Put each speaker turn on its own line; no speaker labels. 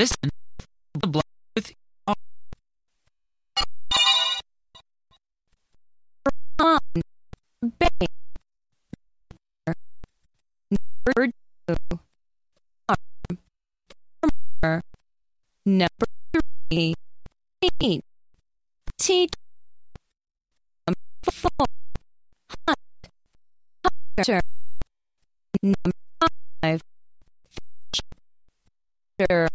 Listen the blood with
on bay number two farmer number three. Eight. Teacher number four hunt hunter number five fisher